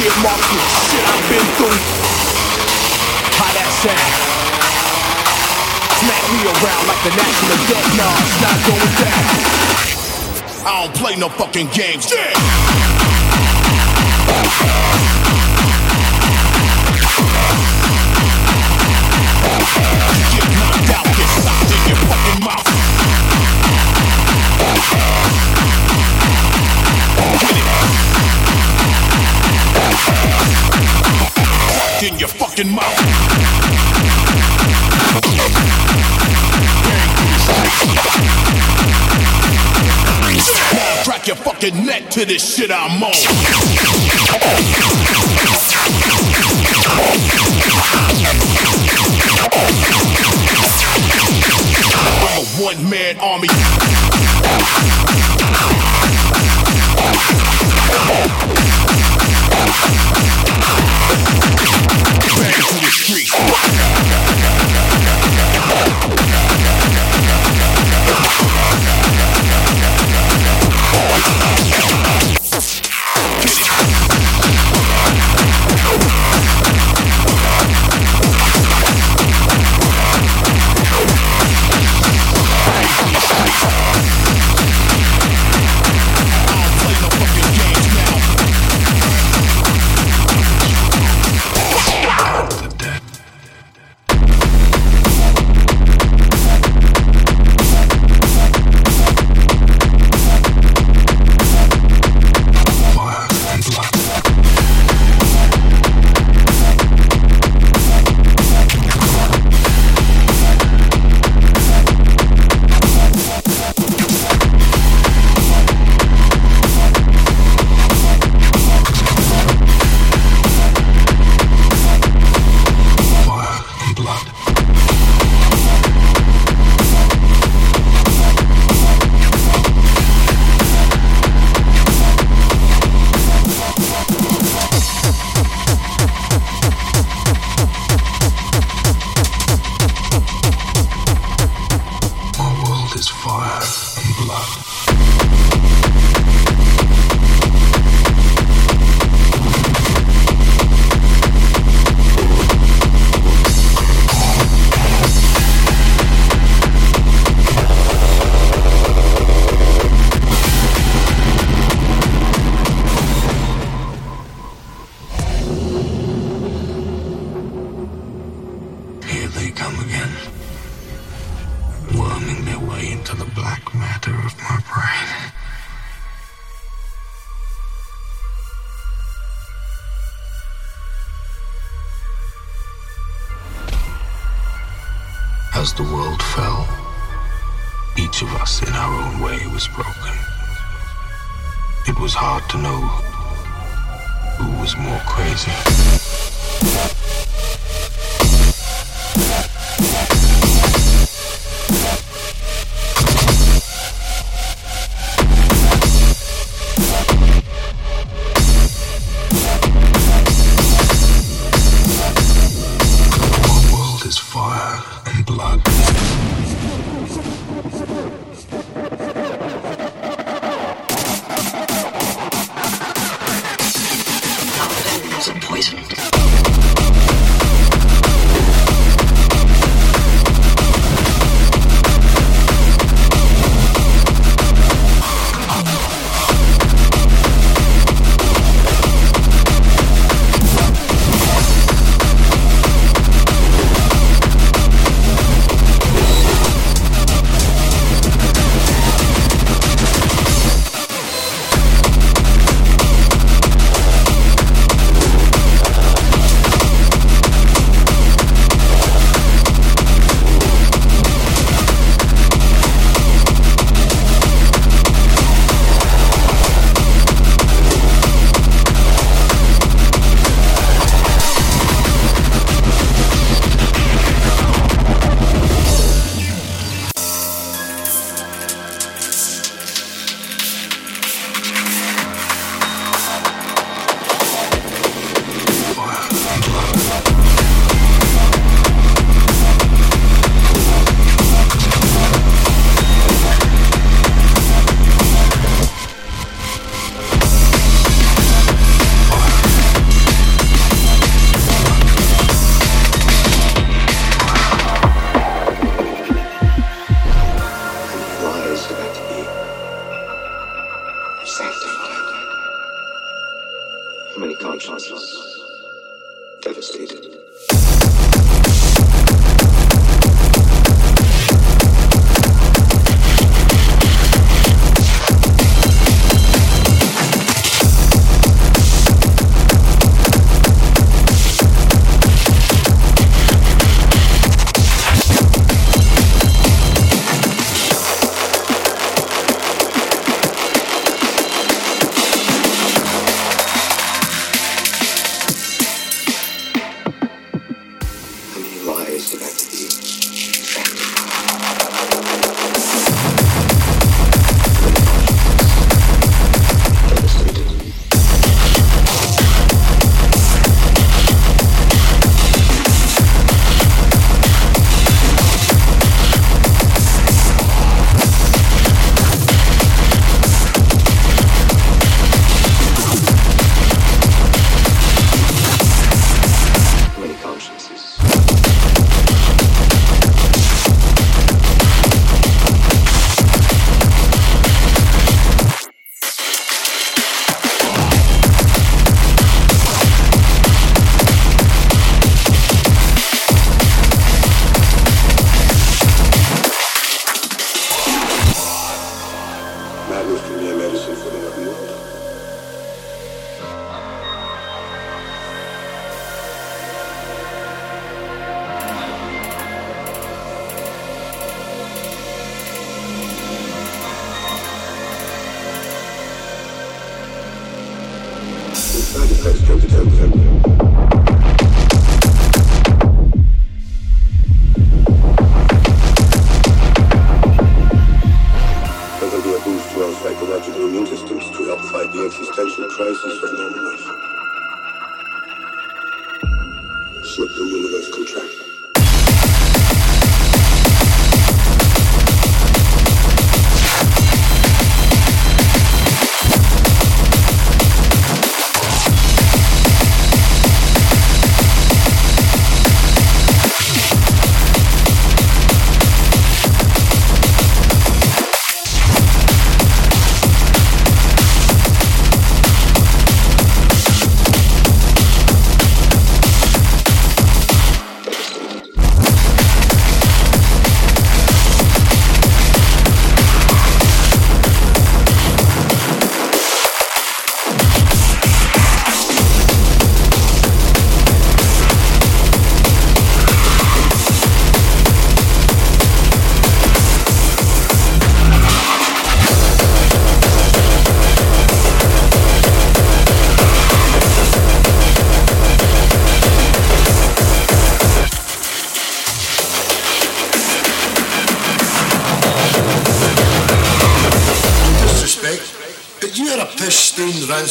earmarked the shit I've been through. How that sound? Smack me around like the national debt. Nah, it's not going down. I don't play no fucking games. Yeah. You get knocked out, get socked in your fucking mouth. Get stuck in your fucking mouth. Crack your fucking neck to this shit I'm on. I'm a one man army. Back to the street.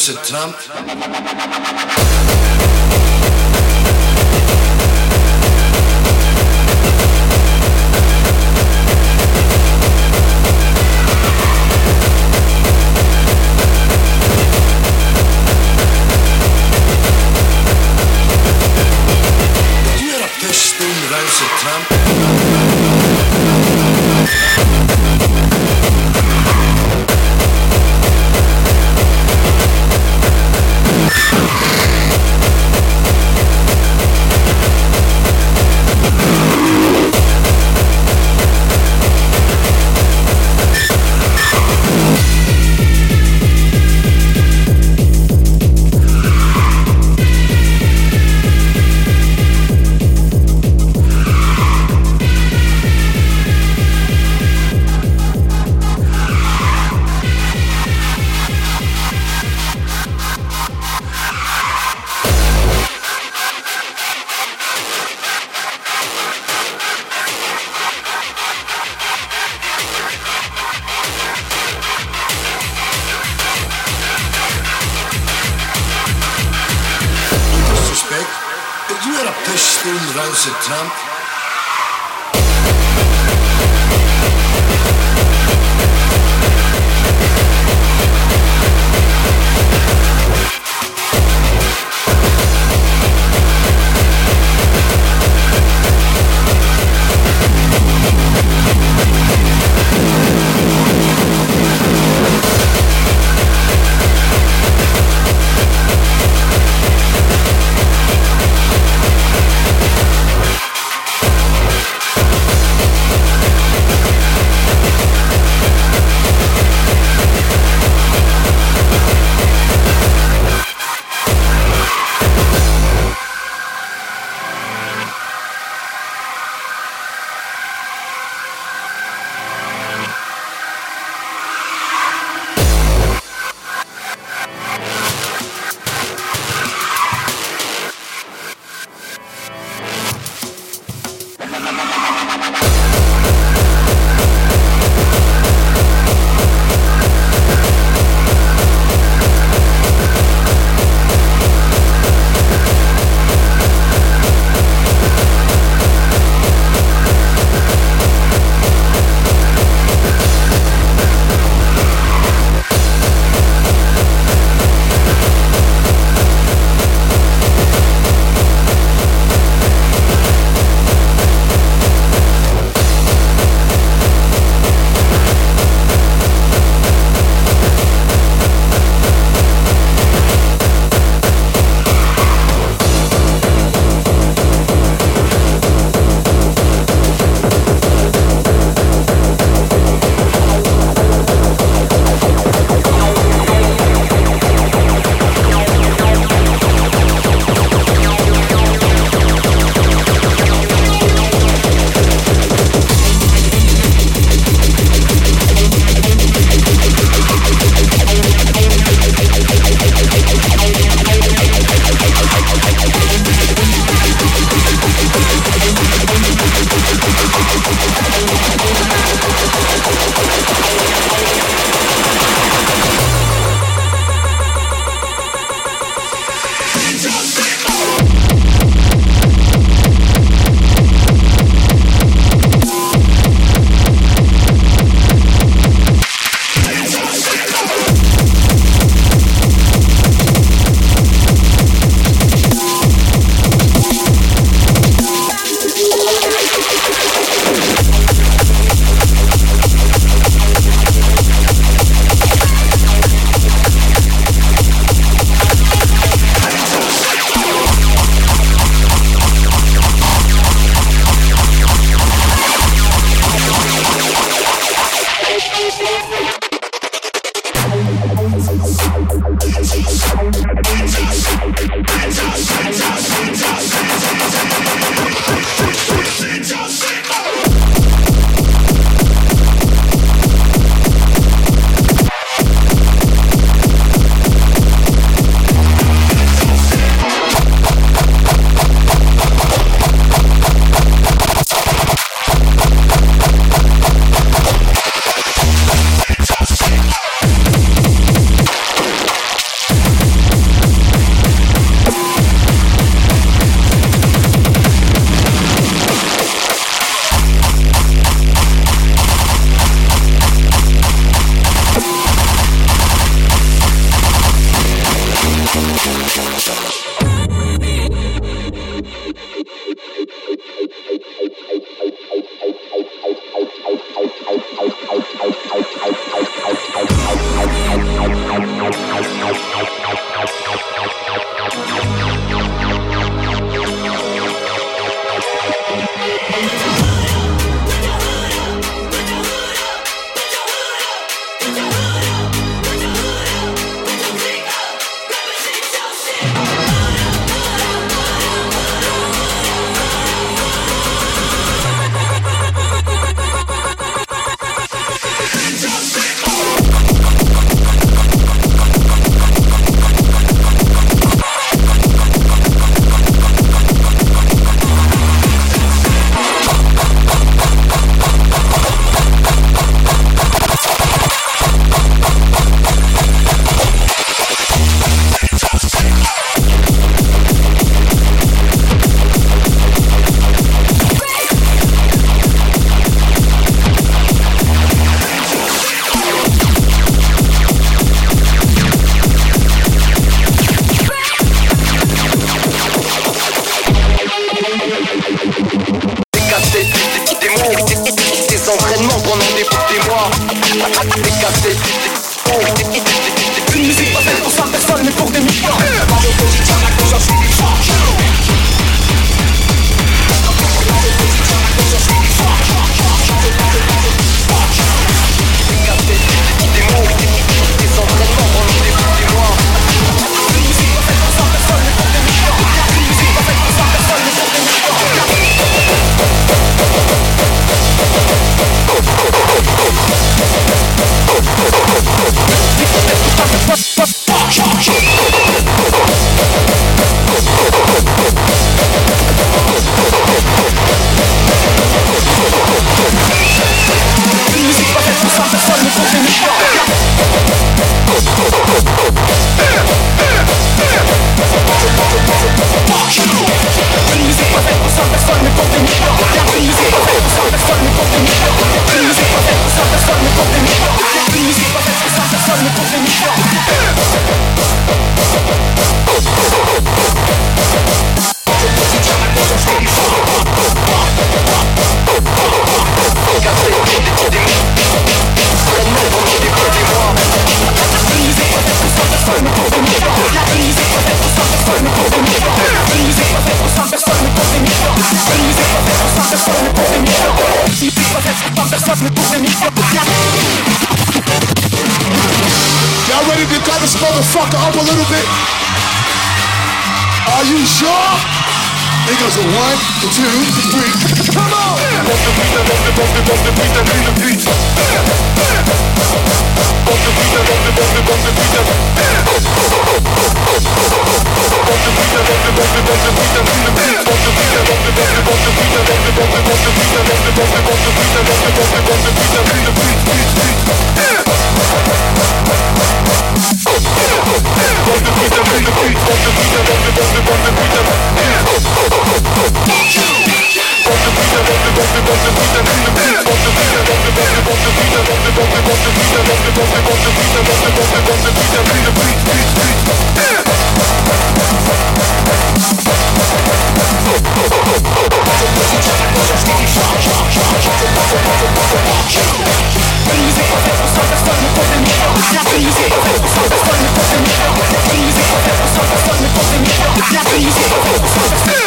Piss-stained rancid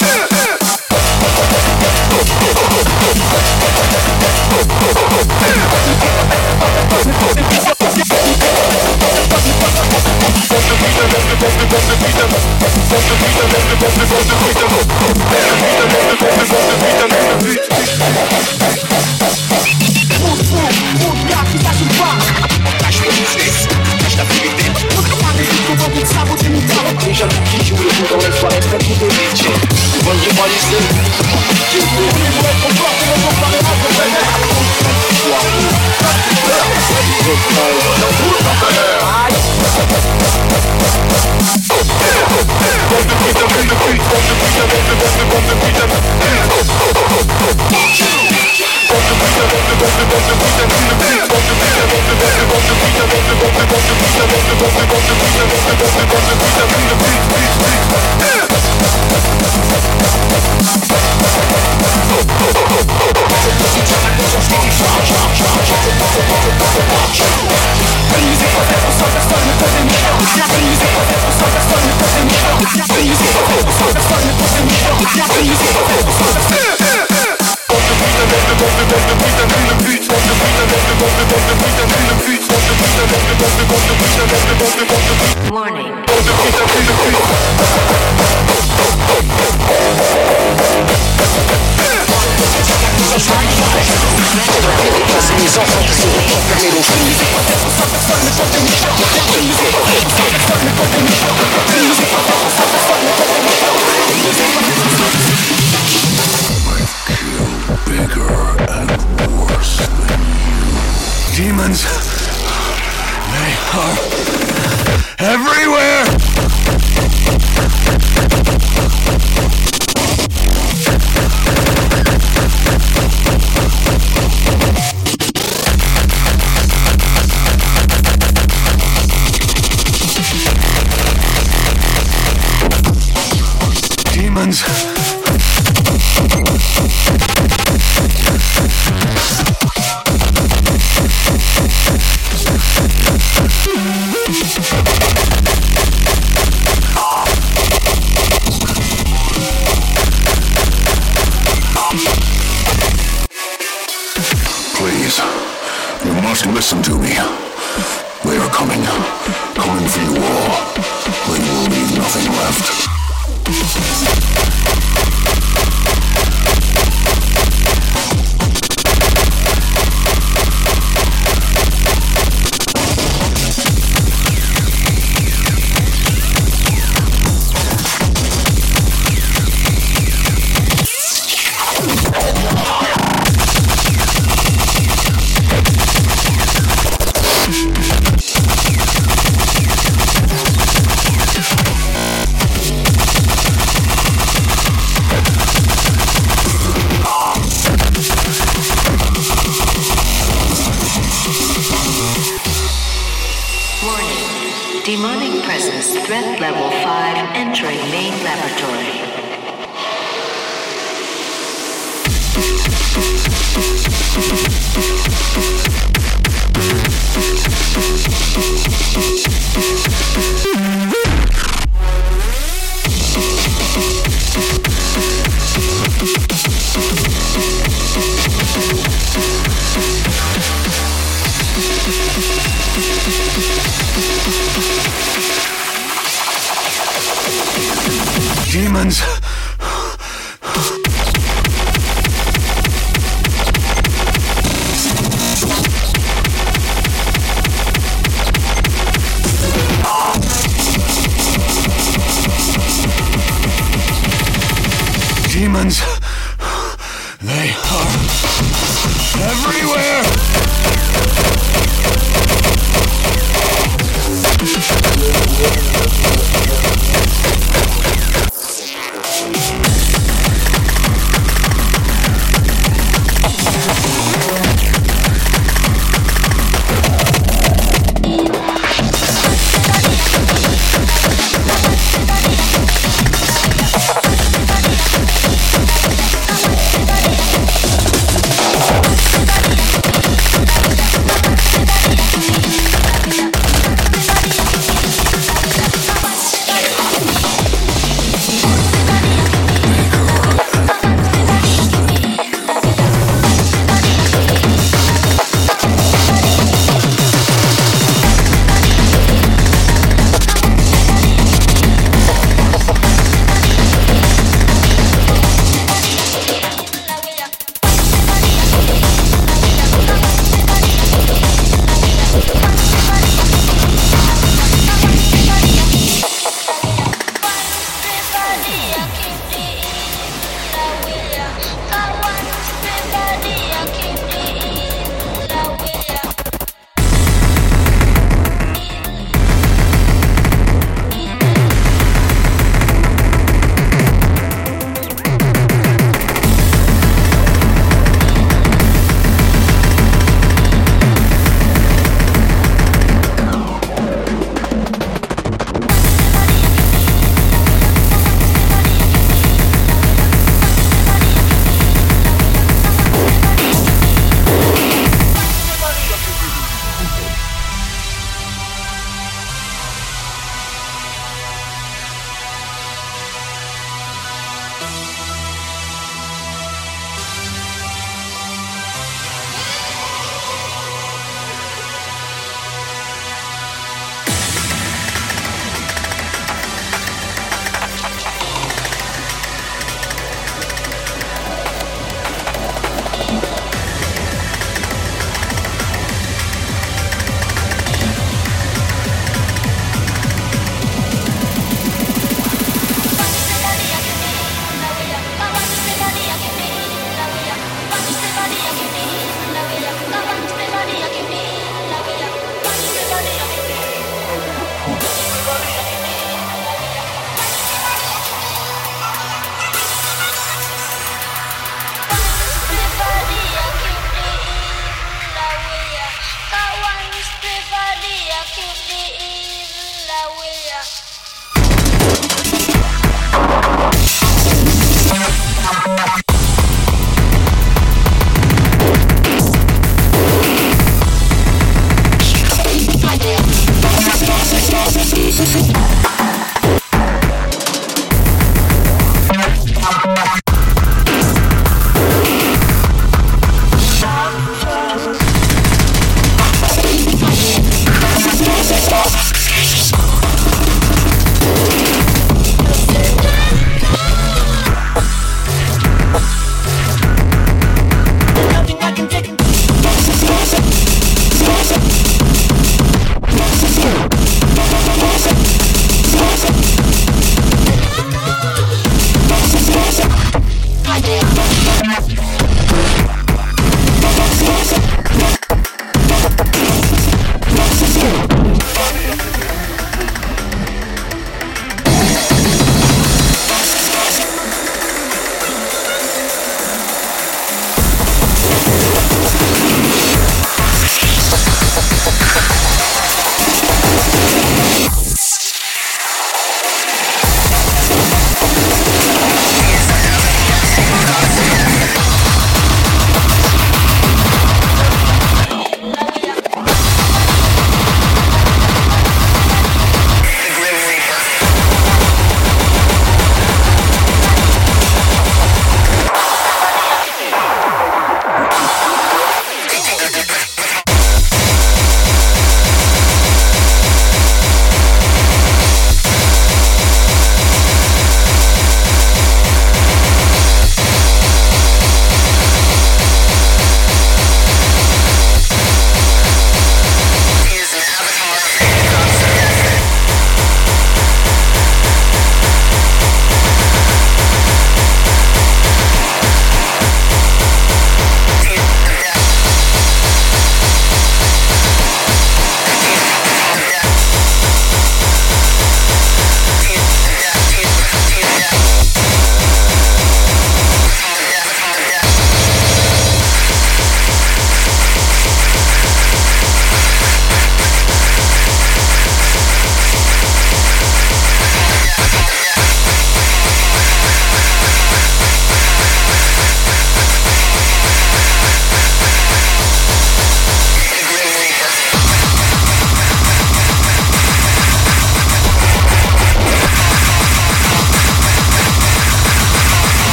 Yeah. Mut, mut, mut, jak i zaśniwa Taśmy biznes, każda wyjdzie Découvre toute sa beauté métallique yeah! Warning. Demons, they are everywhere!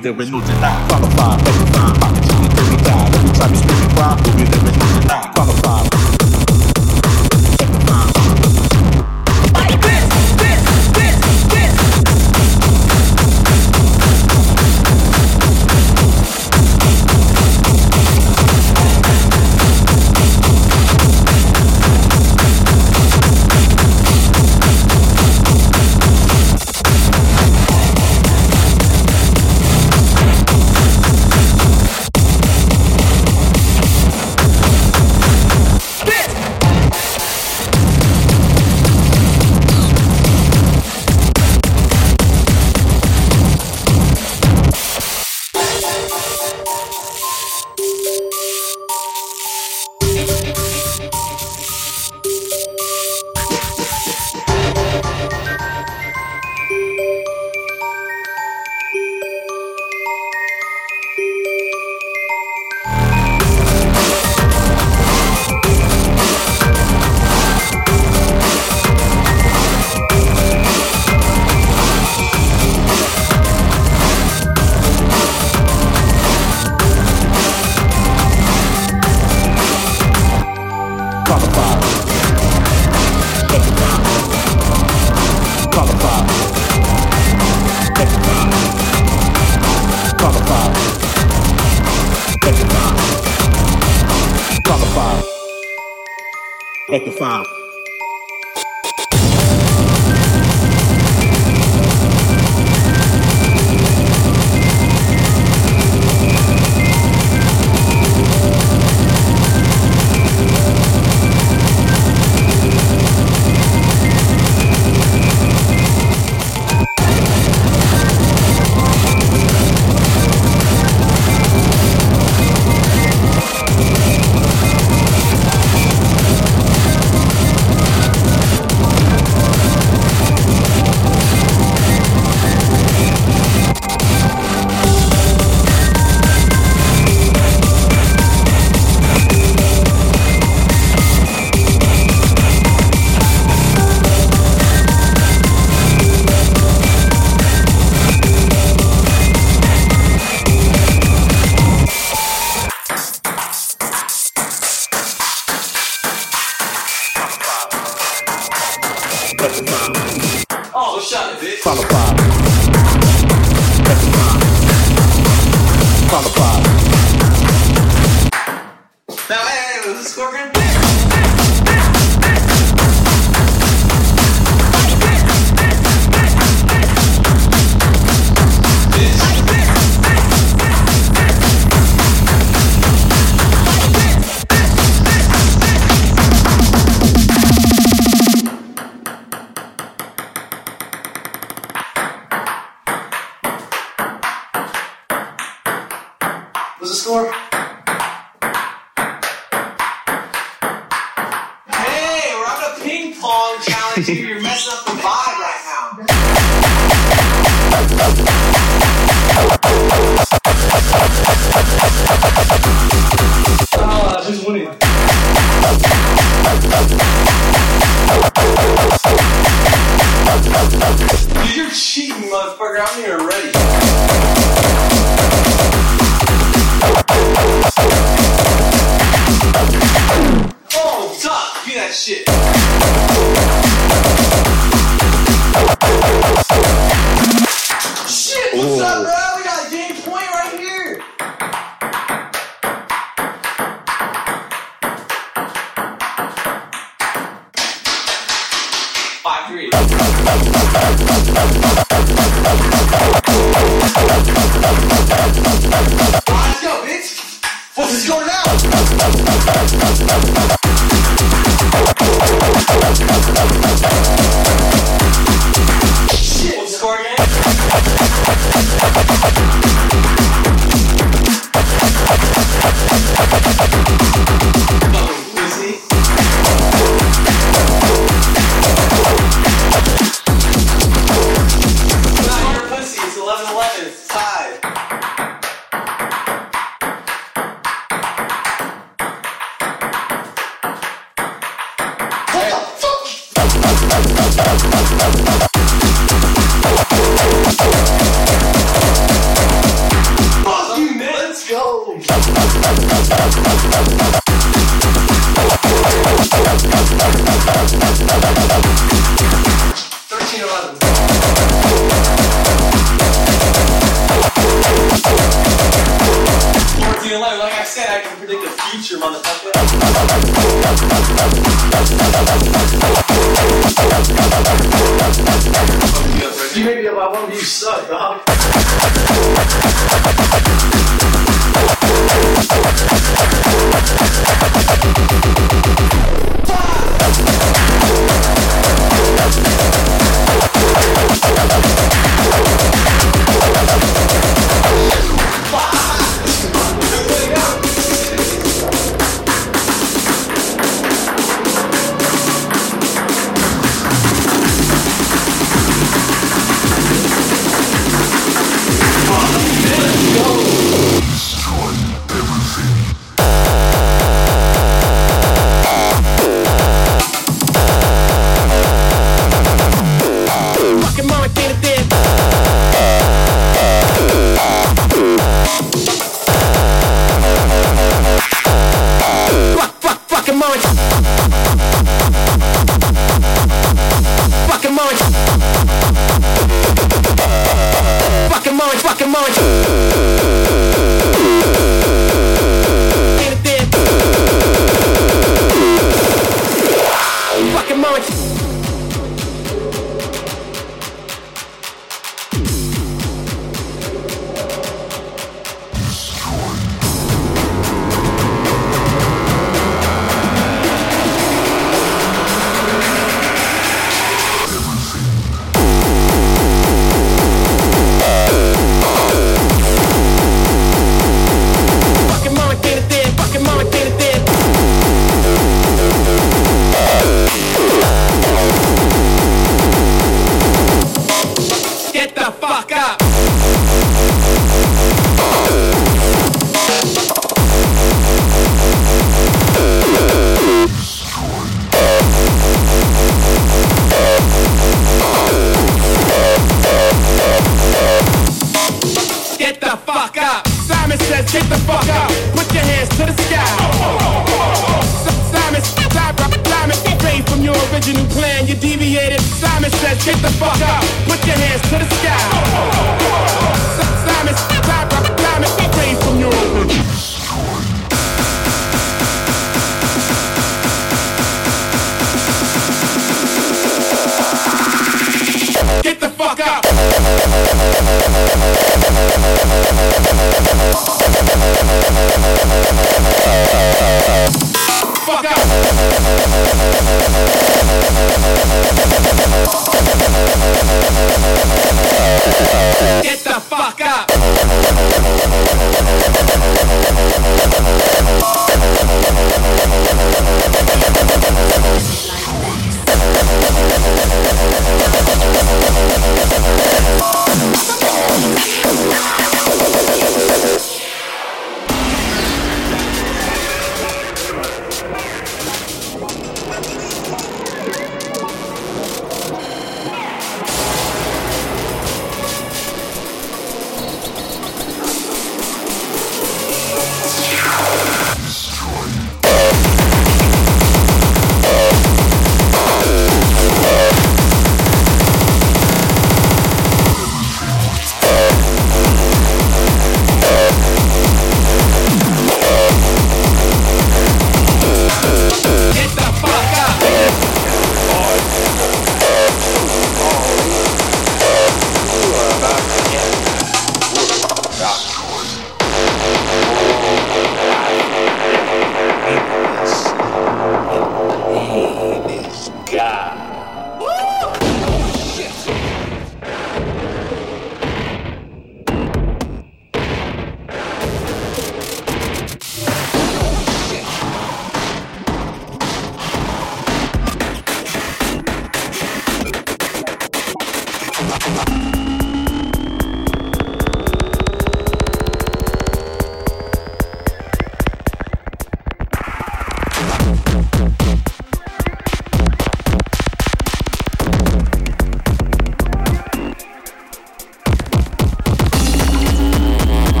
Cry, we'll be